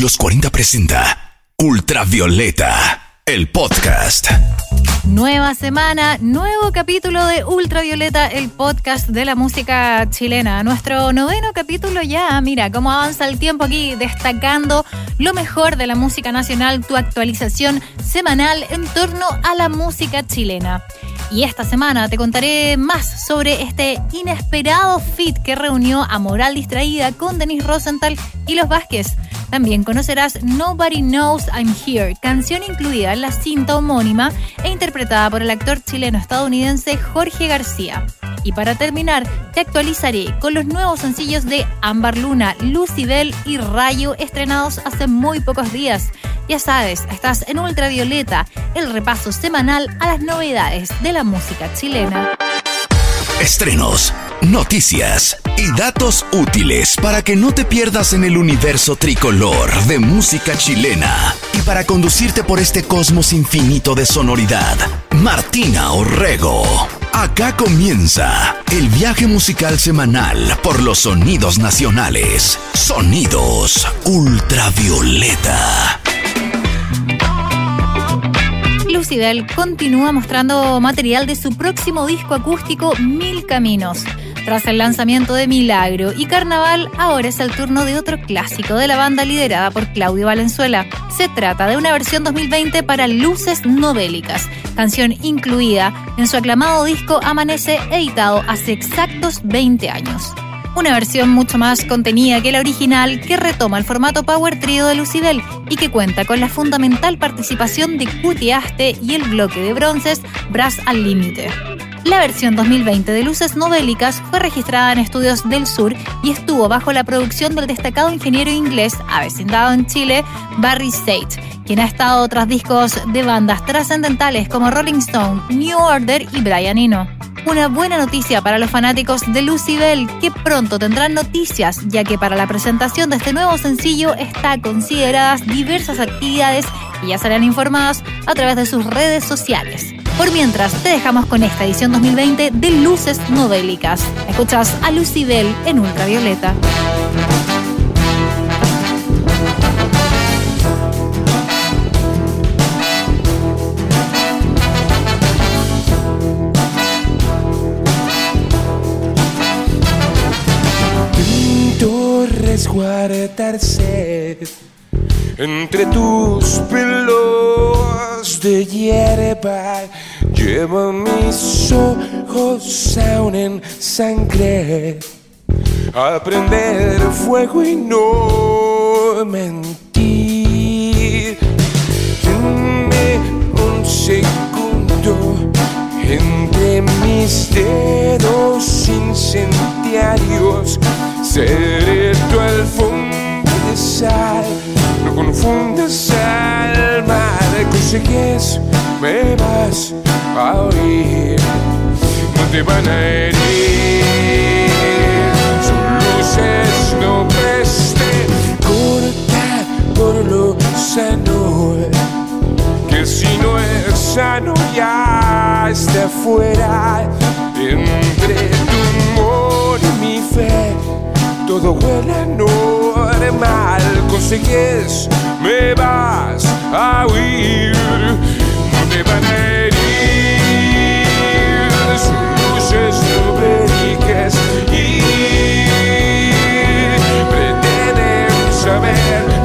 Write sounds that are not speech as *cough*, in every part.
Los 40 presenta Ultravioleta, el podcast. Nueva semana, nuevo capítulo de Ultravioleta, el podcast de la música chilena. Nuestro noveno capítulo ya, mira cómo avanza el tiempo aquí, destacando lo mejor de la música nacional, tu actualización semanal en torno a la música chilena. Y esta semana te contaré más sobre este inesperado fit que reunió a Moral Distraída con Denis Rosenthal y Los Vázquez. También conocerás Nobody Knows I'm Here, canción incluida en la cinta homónima e interpretada por el actor chileno-estadounidense Jorge García. Y para terminar, te actualizaré con los nuevos sencillos de Ámbar Luna, Lucibel y Rayo estrenados hace muy pocos días. Ya sabes, estás en Ultravioleta, el repaso semanal a las novedades de la música chilena. Estrenos, noticias y datos útiles para que no te pierdas en el universo tricolor de música chilena y para conducirte por este cosmos infinito de sonoridad. Martina Orrego. Acá comienza el viaje musical semanal por los sonidos nacionales. Sonidos ultravioleta. Lucibel continúa mostrando material de su próximo disco acústico Mil Caminos. Tras el lanzamiento de Milagro y Carnaval, ahora es el turno de otro clásico de la banda liderada por Claudio Valenzuela. Se trata de una versión 2020 para Luces Novélicas, canción incluida en su aclamado disco Amanece, editado hace exactos 20 años. Una versión mucho más contenida que la original que retoma el formato Power Trio de Lucibel y que cuenta con la fundamental participación de Cutiaste y el bloque de bronces Brass al Límite. La versión 2020 de Luces Novélicas fue registrada en Estudios del Sur y estuvo bajo la producción del destacado ingeniero inglés avecindado en Chile, Barry Sage, quien ha estado tras discos de bandas trascendentales como Rolling Stone, New Order y Brian Eno. Una buena noticia para los fanáticos de Lucibel, que pronto tendrán noticias, ya que para la presentación de este nuevo sencillo está consideradas diversas actividades y ya serán informadas a través de sus redes sociales. Por mientras, te dejamos con esta edición 2020 de Luces Novélicas. Escuchas a Lucibel en Ultravioleta. resguardarse entre tus pelos de hierba. Lleva mis ojos aún en sangre. Aprender fuego y no mentir. Dame un segundo entre mis dedos incendiarios. Seré tu alfombra de sal, no confundas al mar consigues, me vas a oír, no te van a herir, sus luces no preste, corta por lo sano, que si no es sano ya está fuera, entre tu humor y mi fe todo huele normal. Consigues, me vas a huir, no te van a herir. Sus luces novélicas y pretenden saber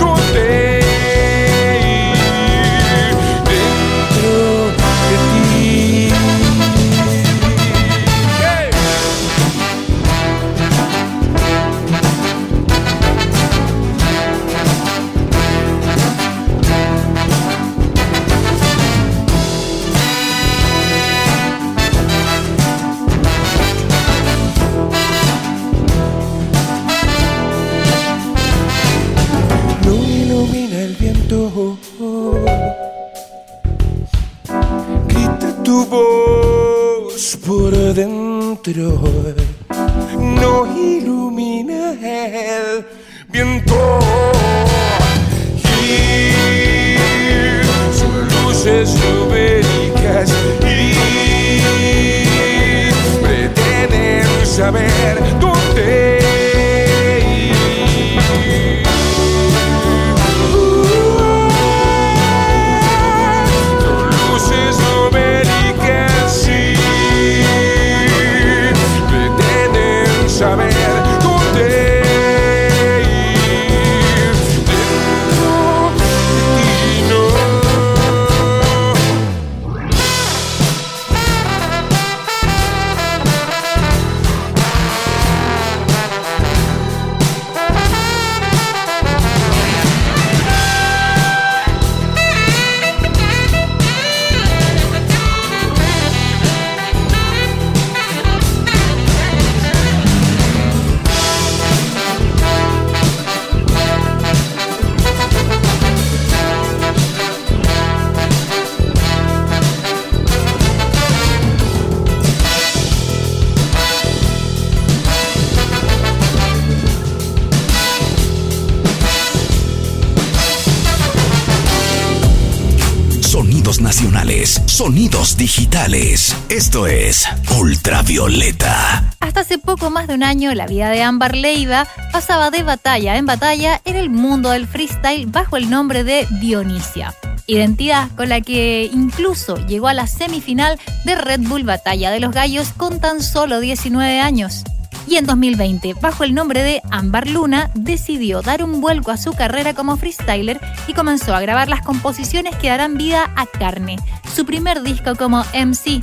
sonidos digitales. Esto es Ultravioleta. Hasta hace poco más de un año, la vida de Ámbar Leiva pasaba de batalla en batalla en el mundo del freestyle bajo el nombre de Dionisia identidad con la que incluso llegó a la semifinal de Red Bull Batalla de los Gallos con tan solo 19 años y en 2020, bajo el nombre de Ambar Luna, decidió dar un vuelco a su carrera como freestyler y comenzó a grabar las composiciones que darán vida a Carne, su primer disco como MC.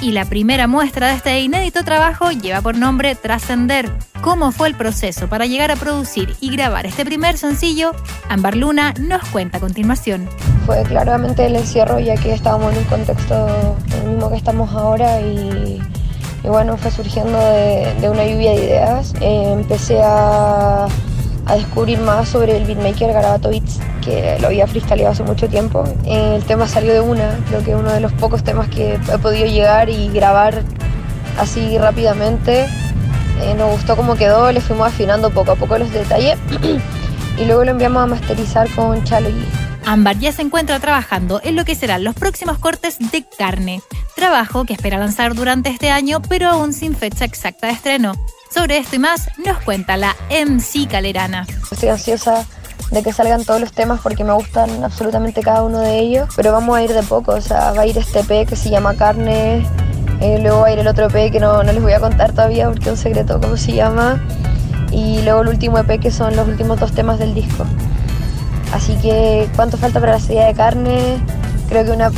Y la primera muestra de este inédito trabajo lleva por nombre Trascender. ¿Cómo fue el proceso para llegar a producir y grabar este primer sencillo? Ambar Luna nos cuenta a continuación. Fue claramente el encierro ya que estábamos en un contexto mismo que estamos ahora y y bueno, fue surgiendo de, una lluvia de ideas. Eh, empecé a, descubrir más sobre el beatmaker Garabato Beats, que lo había freestyleado hace mucho tiempo. Eh, el tema salió de una, creo que uno de los pocos temas que he podido llegar y grabar así rápidamente. Eh, nos gustó cómo quedó, le fuimos afinando poco a poco los detalles *clears throat* y luego lo enviamos a masterizar con Chalo y Ámbar ya se encuentra trabajando en lo que serán los próximos cortes de carne, trabajo que espera lanzar durante este año, pero aún sin fecha exacta de estreno. Sobre esto y más nos cuenta la MC Calerana. Estoy ansiosa de que salgan todos los temas porque me gustan absolutamente cada uno de ellos, pero vamos a ir de poco, o sea, va a ir este P que se llama Carne, eh, luego va a ir el otro P que no, no les voy a contar todavía porque es un secreto cómo se llama, y luego el último EP que son los últimos dos temas del disco. Así que, ¿cuánto falta para la salida de carne? Creo que una,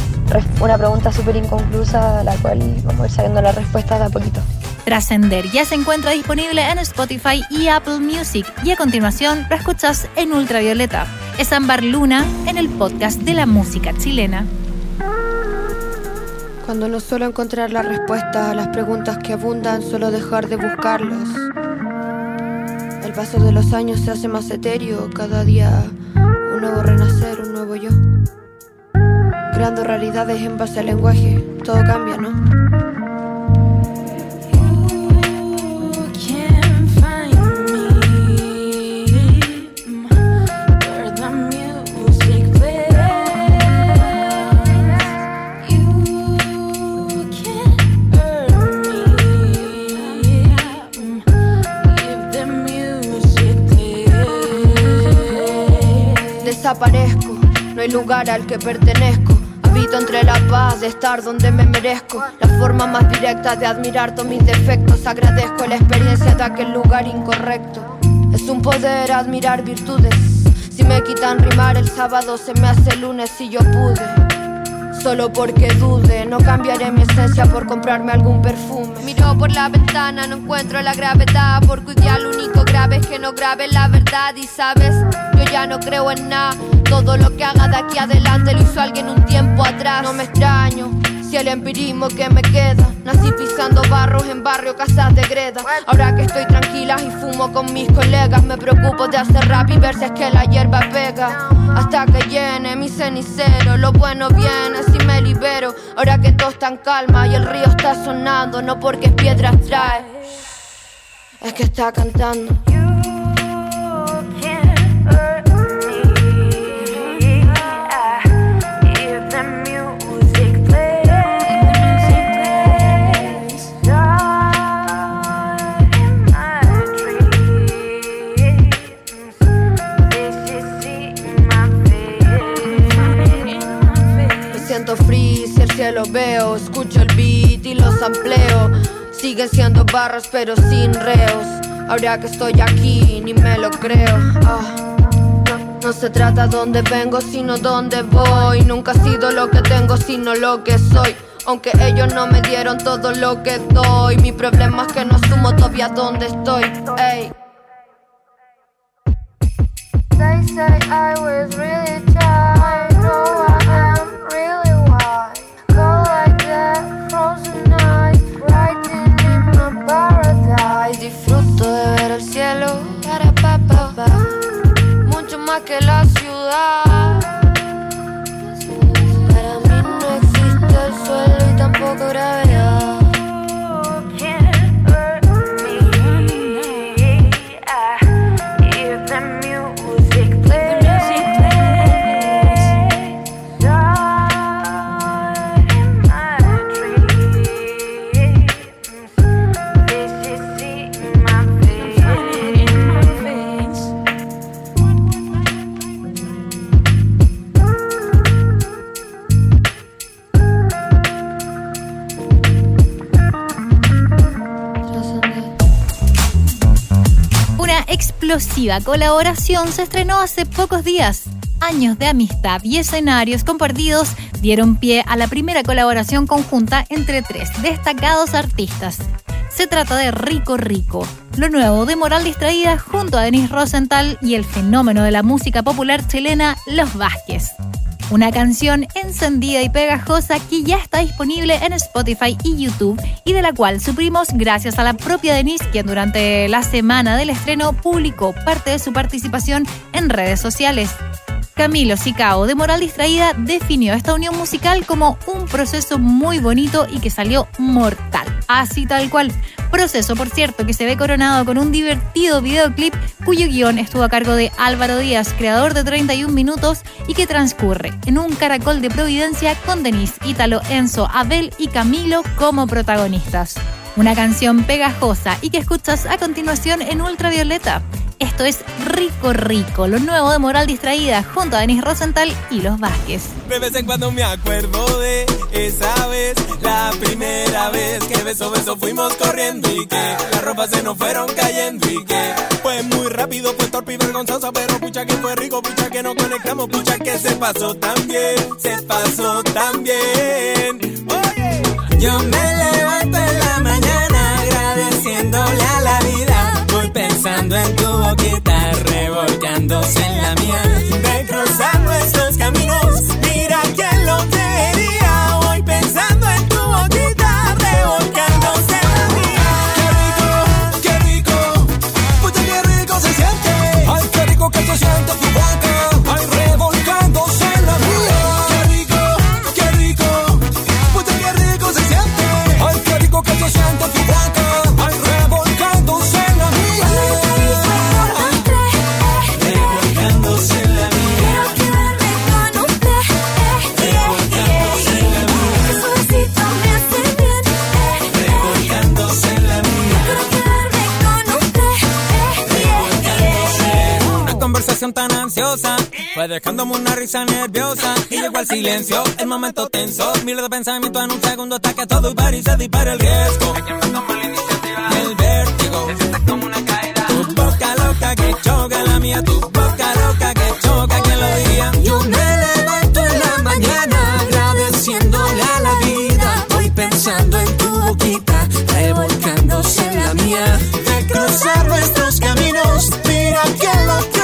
una pregunta súper inconclusa a la cual vamos a ir saliendo la respuesta de a poquito. Trascender ya se encuentra disponible en Spotify y Apple Music y a continuación lo escuchas en Ultravioleta. Es Ambar Luna en el podcast de la música chilena. Cuando no suelo encontrar la respuesta a las preguntas que abundan, solo dejar de buscarlos. El paso de los años se hace más etéreo, cada día un nuevo renacer, un. Creando realidades en base al lenguaje, todo cambia, ¿no? desaparezco. No hay lugar al que pertenezco. Entre la paz de estar donde me merezco. La forma más directa de admirar todos mis defectos. Agradezco la experiencia de aquel lugar incorrecto. Es un poder admirar virtudes. Si me quitan rimar el sábado, se me hace lunes si yo pude solo porque dude. No cambiaré mi esencia por comprarme algún perfume. Miro por la ventana, no encuentro la gravedad. Porque hoy lo único grave es que no grabe la verdad. Y sabes, yo ya no creo en nada. Todo lo que haga de aquí adelante lo hizo alguien un tiempo atrás. No me extraño si el empirismo que me queda. Nací pisando barros en barrio, casas de greda. Ahora que estoy tranquila y fumo con mis colegas, me preocupo de hacer rap y ver si es que la hierba pega. Hasta que llene mi cenicero, lo bueno viene si me libero. Ahora que todo está en calma y el río está sonando, no porque piedras trae, es que está cantando. Lo veo, escucho el beat y los ampleo. Siguen siendo barras pero sin reos. Ahora que estoy aquí, ni me lo creo. Ah, no, se trata dónde vengo, sino dónde voy. Nunca he sido lo que tengo, sino lo que soy. Aunque ellos no me dieron todo lo que doy. Mi problema es que no asumo todavía dónde estoy. Ey. They say I was really explosiva colaboración se estrenó hace pocos días. Años de amistad y escenarios compartidos dieron pie a la primera colaboración conjunta entre tres destacados artistas. Se trata de Rico Rico, lo nuevo de Moral Distraída junto a Denis Rosenthal y el fenómeno de la música popular chilena Los Vázquez. Una canción encendida y pegajosa que ya está disponible en Spotify y YouTube y de la cual suprimos gracias a la propia Denise quien durante la semana del estreno publicó parte de su participación en redes sociales. Camilo Sicao de Moral Distraída definió esta unión musical como un proceso muy bonito y que salió mortal. Así tal cual. Proceso, por cierto, que se ve coronado con un divertido videoclip cuyo guion estuvo a cargo de Álvaro Díaz, creador de 31 minutos y que transcurre en un caracol de Providencia con Denise, Ítalo, Enzo, Abel y Camilo como protagonistas. Una canción pegajosa y que escuchas a continuación en Ultravioleta. Esto es Rico Rico, lo nuevo de Moral Distraída, junto a Denis Rosenthal y los Vázquez. De vez en cuando me acuerdo de esa vez, vez que beso beso fuimos corriendo y que las ropas se nos fueron cayendo y que fue muy rápido, fue torpe y vergonzoso, pero pucha que fue rico, pucha que nos conectamos, pucha que se pasó también, se pasó también. Yo me levanto en la mañana agradeciéndole a la vida, voy pensando en tu boquita, revolcándose en la mía, de cruzar nuestros caminos, mira quién lo quería, voy pensando en tu boquita, fue dejándome una risa nerviosa y llegó el silencio, el momento tenso, miles de pensamientos en un segundo hasta que todo iba y se dispara el riesgo. Y el vértigo, tu boca loca que choca la mía, tu boca loca que choca, ¿quién lo diría? Yo me levanto en la mañana agradeciéndole a la vida, voy pensando en tu boquita, revolcándose en la mía, de cruzar nuestros caminos, mira que lo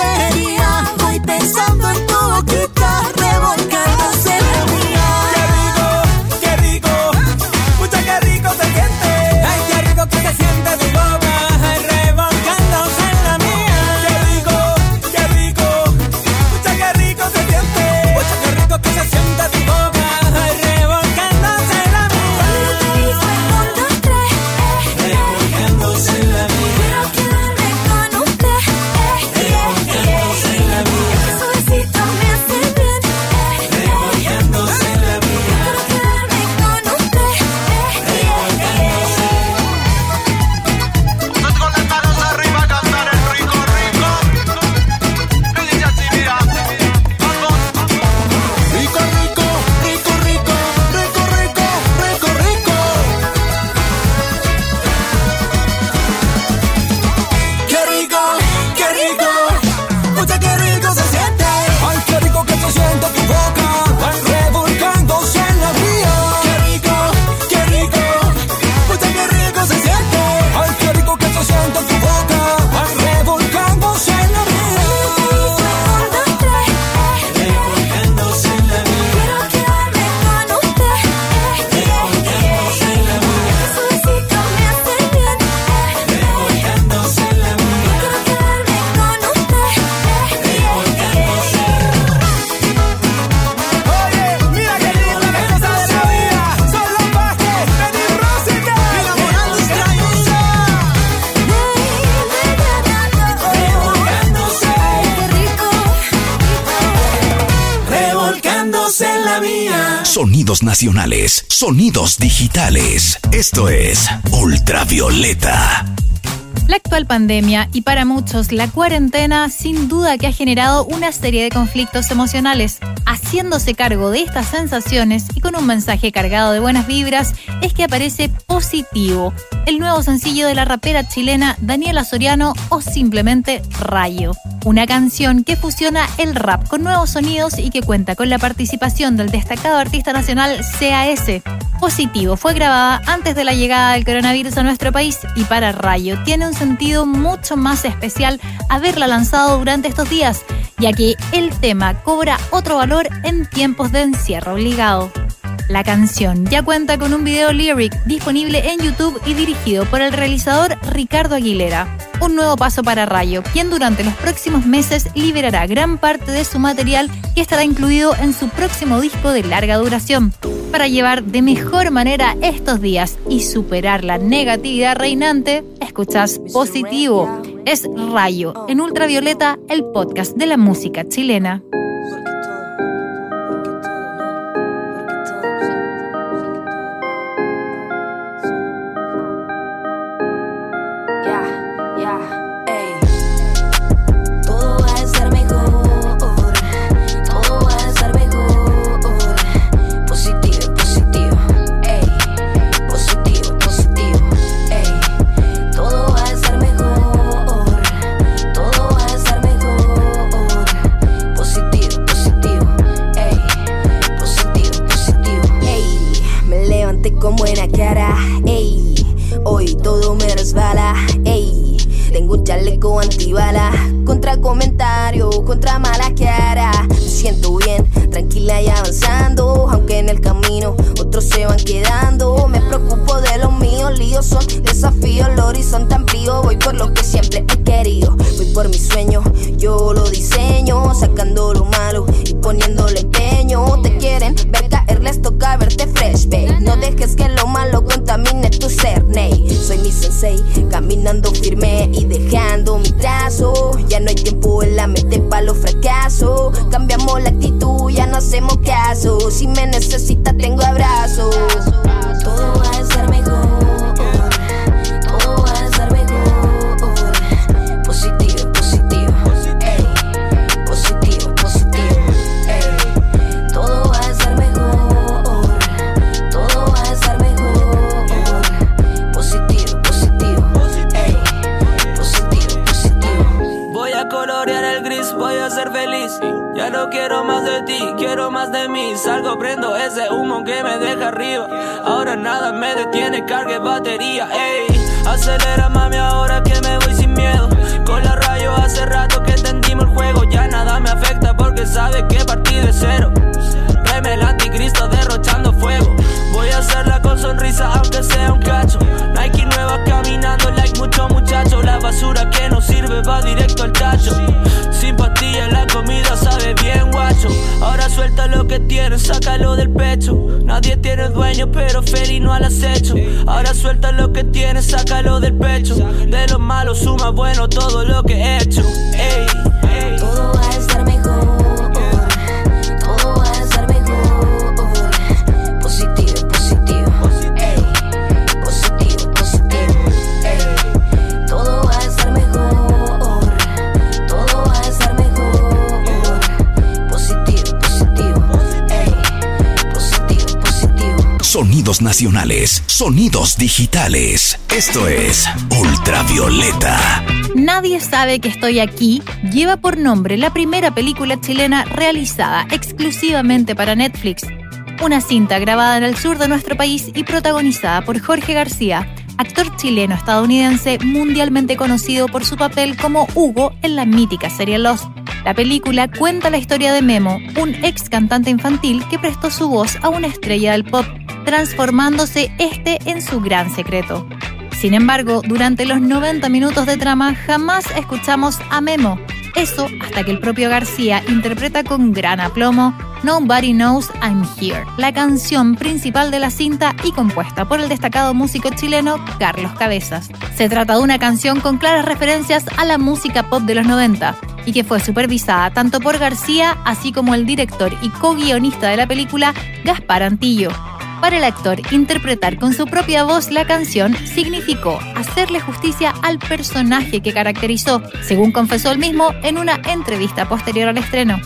Sonidos nacionales, sonidos digitales. Esto es Ultravioleta. La actual pandemia y para muchos la cuarentena sin duda que ha generado una serie de conflictos emocionales. Haciéndose cargo de estas sensaciones y con un mensaje cargado de buenas vibras es que aparece Positivo, el nuevo sencillo de la rapera chilena Daniela Soriano o simplemente Rayo. Una canción que fusiona el rap con nuevos sonidos y que cuenta con la participación del destacado artista nacional CAS. Positivo fue grabada antes de la llegada del coronavirus a nuestro país y para Rayo tiene un sentido mucho más especial haberla lanzado durante estos días, ya que el tema cobra otro valor en tiempos de encierro obligado. La canción ya cuenta con un video lyric disponible en YouTube y dirigido por el realizador Ricardo Aguilera. Un nuevo paso para Rayo, quien durante los próximos meses liberará gran parte de su material que estará incluido en su próximo disco de larga duración. Para llevar de mejor manera estos días y superar la negatividad reinante, escuchas Positivo. Es Rayo, en Ultravioleta, el podcast de la música chilena. Pero felino al acecho. Ahora suelta lo que tienes, sácalo del pecho. De lo malo suma bueno todo lo que he hecho. Ey, Nacionales, sonidos digitales. Esto es Ultravioleta. Nadie sabe que estoy aquí lleva por nombre la primera película chilena realizada exclusivamente para Netflix. Una cinta grabada en el sur de nuestro país y protagonizada por Jorge García, actor chileno-estadounidense mundialmente conocido por su papel como Hugo en la mítica serie Lost. La película cuenta la historia de Memo, un ex cantante infantil que prestó su voz a una estrella del pop, transformándose este en su gran secreto. Sin embargo, durante los 90 minutos de trama jamás escuchamos a Memo. Eso hasta que el propio García interpreta con gran aplomo Nobody Knows I'm Here, la canción principal de la cinta y compuesta por el destacado músico chileno Carlos Cabezas. Se trata de una canción con claras referencias a la música pop de los 90 y que fue supervisada tanto por García así como el director y co-guionista de la película Gaspar Antillo. Para el actor, interpretar con su propia voz la canción significó hacerle justicia al personaje que caracterizó, según confesó él mismo en una entrevista posterior al estreno.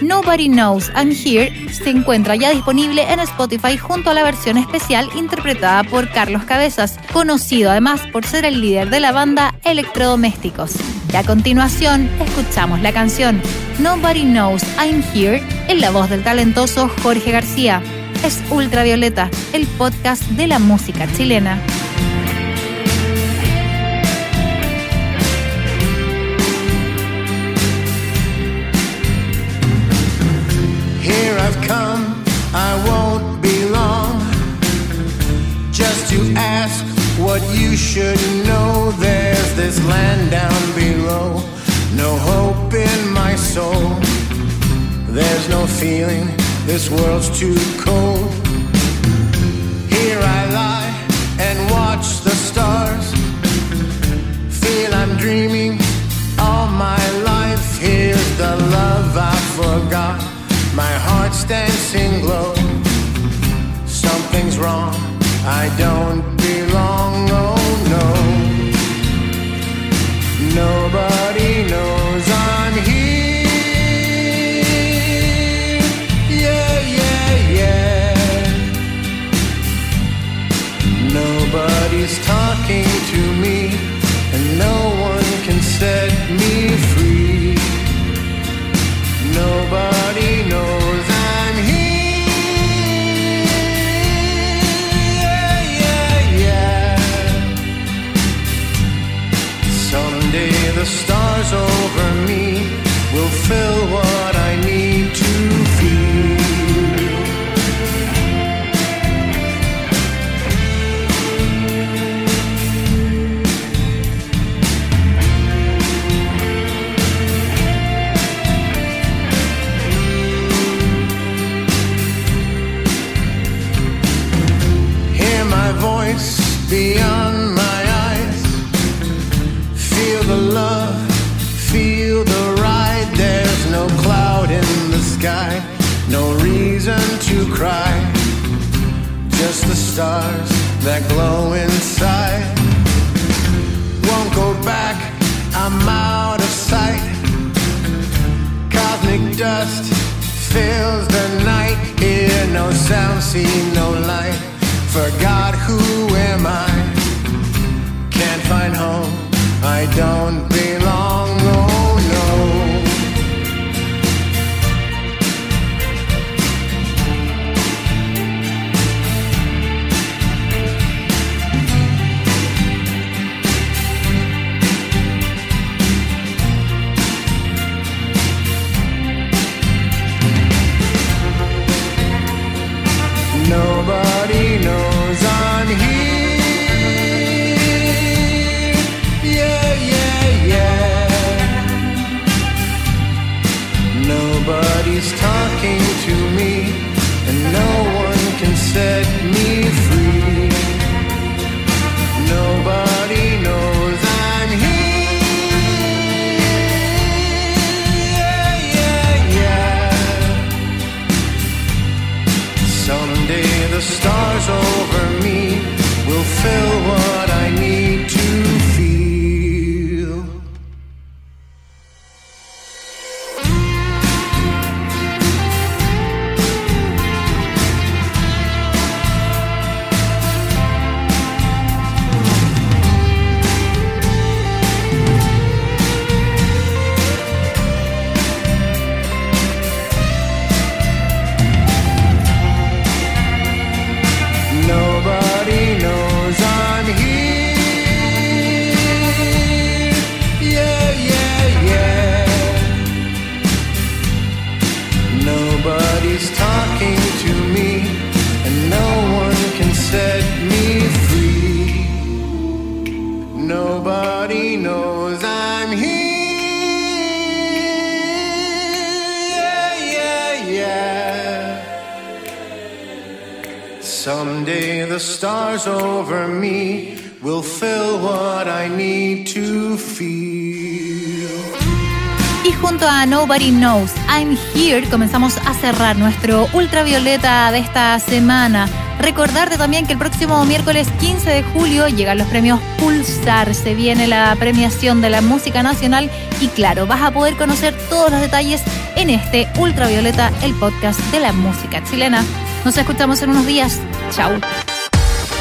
Nobody Knows I'm Here se encuentra ya disponible en Spotify junto a la versión especial interpretada por Carlos Cabezas, conocido además por ser el líder de la banda Electrodomésticos. Y a continuación, escuchamos la canción Nobody Knows I'm Here en la voz del talentoso Jorge García. Es Ultravioleta, el podcast de la música chilena. Won't be long. Just to ask what you should know. There's this land down below, no hope in my soul. There's no feeling, this world's too cold. Here I lie and watch the stars. Feel I'm dreaming all my life. Here's the love I forgot. My heart's dancing low. Something's wrong. I don't belong. Oh no. Nobody the ride. There's no cloud in the sky, no reason to cry. Just the stars that glow inside. Won't go back, I'm out of sight. Cosmic dust fills the night. Hear no sound, see no light. Forgot who am I? Can't find home. I don't belong. Nobody knows I'm here. Yeah, yeah, yeah. Nobody's talking to me, and no one can set fill a Nobody Knows I'm Here comenzamos a cerrar nuestro ultravioleta de esta semana. Recordarte también que el próximo miércoles 15 de julio llegan los premios Pulsar, se viene la premiación de la música nacional y claro, vas a poder conocer todos los detalles en este Ultravioleta, el podcast de la música chilena. Nos escuchamos en unos días. Chao.